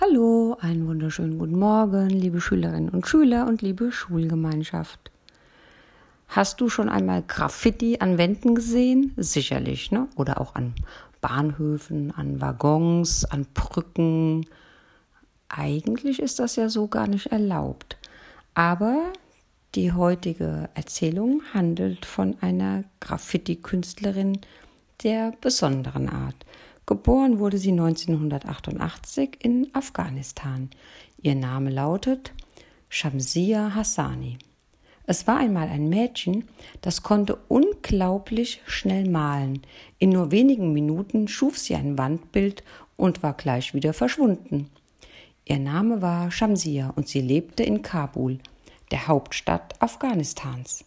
Hallo, einen wunderschönen guten Morgen, liebe Schülerinnen und Schüler und liebe Schulgemeinschaft. Hast du schon einmal Graffiti an Wänden gesehen? Sicherlich, ne? Oder auch an Bahnhöfen, an Waggons, an Brücken. Eigentlich ist das ja so gar nicht erlaubt. Aber die heutige Erzählung handelt von einer Graffiti-Künstlerin der besonderen Art. Geboren wurde sie 1988 in Afghanistan. Ihr Name lautet Shamsia Hassani. Es war einmal ein Mädchen, das konnte unglaublich schnell malen. In nur wenigen Minuten schuf sie ein Wandbild und war gleich wieder verschwunden. Ihr Name war Shamsia und sie lebte in Kabul, der Hauptstadt Afghanistans.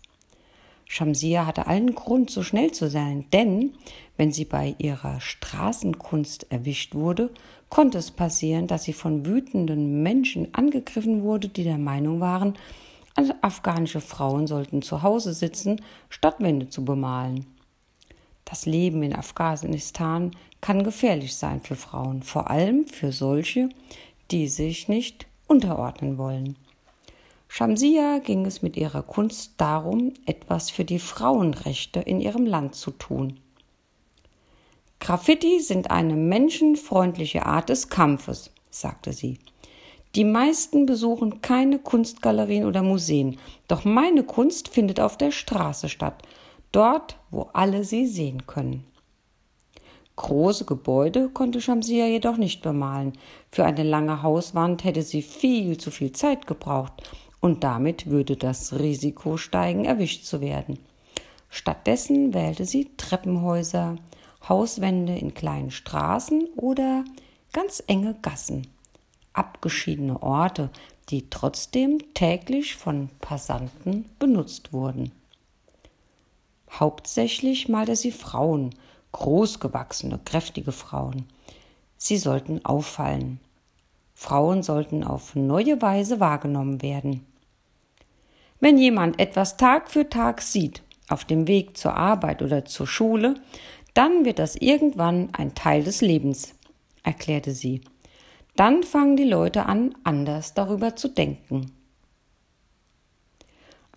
Shamsia hatte allen Grund, so schnell zu sein, denn wenn sie bei ihrer Straßenkunst erwischt wurde, konnte es passieren, dass sie von wütenden Menschen angegriffen wurde, die der Meinung waren, afghanische Frauen sollten zu Hause sitzen, statt Wände zu bemalen. Das Leben in Afghanistan kann gefährlich sein für Frauen, vor allem für solche, die sich nicht unterordnen wollen. Shamsia ging es mit ihrer Kunst darum, etwas für die Frauenrechte in ihrem Land zu tun. Graffiti sind eine menschenfreundliche Art des Kampfes, sagte sie. Die meisten besuchen keine Kunstgalerien oder Museen, doch meine Kunst findet auf der Straße statt, dort, wo alle sie sehen können. Große Gebäude konnte Shamsia jedoch nicht bemalen. Für eine lange Hauswand hätte sie viel zu viel Zeit gebraucht und damit würde das Risiko steigen, erwischt zu werden. Stattdessen wählte sie Treppenhäuser, Hauswände in kleinen Straßen oder ganz enge Gassen, abgeschiedene Orte, die trotzdem täglich von Passanten benutzt wurden. Hauptsächlich malte sie Frauen, großgewachsene, kräftige Frauen. Sie sollten auffallen. Frauen sollten auf neue Weise wahrgenommen werden. Wenn jemand etwas Tag für Tag sieht, auf dem Weg zur Arbeit oder zur Schule, dann wird das irgendwann ein Teil des Lebens, erklärte sie. Dann fangen die Leute an, anders darüber zu denken.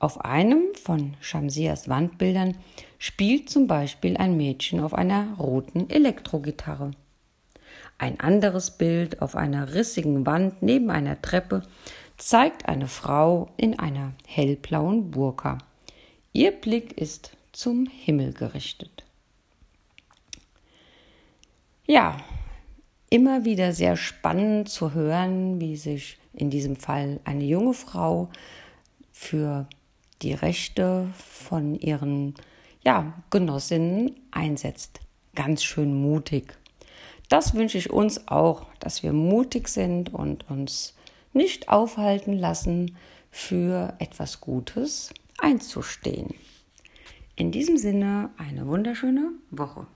Auf einem von Shamsias Wandbildern spielt zum Beispiel ein Mädchen auf einer roten Elektrogitarre. Ein anderes Bild auf einer rissigen Wand neben einer Treppe zeigt eine Frau in einer hellblauen Burka. Ihr Blick ist zum Himmel gerichtet. Ja, immer wieder sehr spannend zu hören, wie sich in diesem Fall eine junge Frau für die Rechte von ihren ja, Genossinnen einsetzt. Ganz schön mutig. Das wünsche ich uns auch, dass wir mutig sind und uns nicht aufhalten lassen, für etwas Gutes einzustehen. In diesem Sinne eine wunderschöne Woche.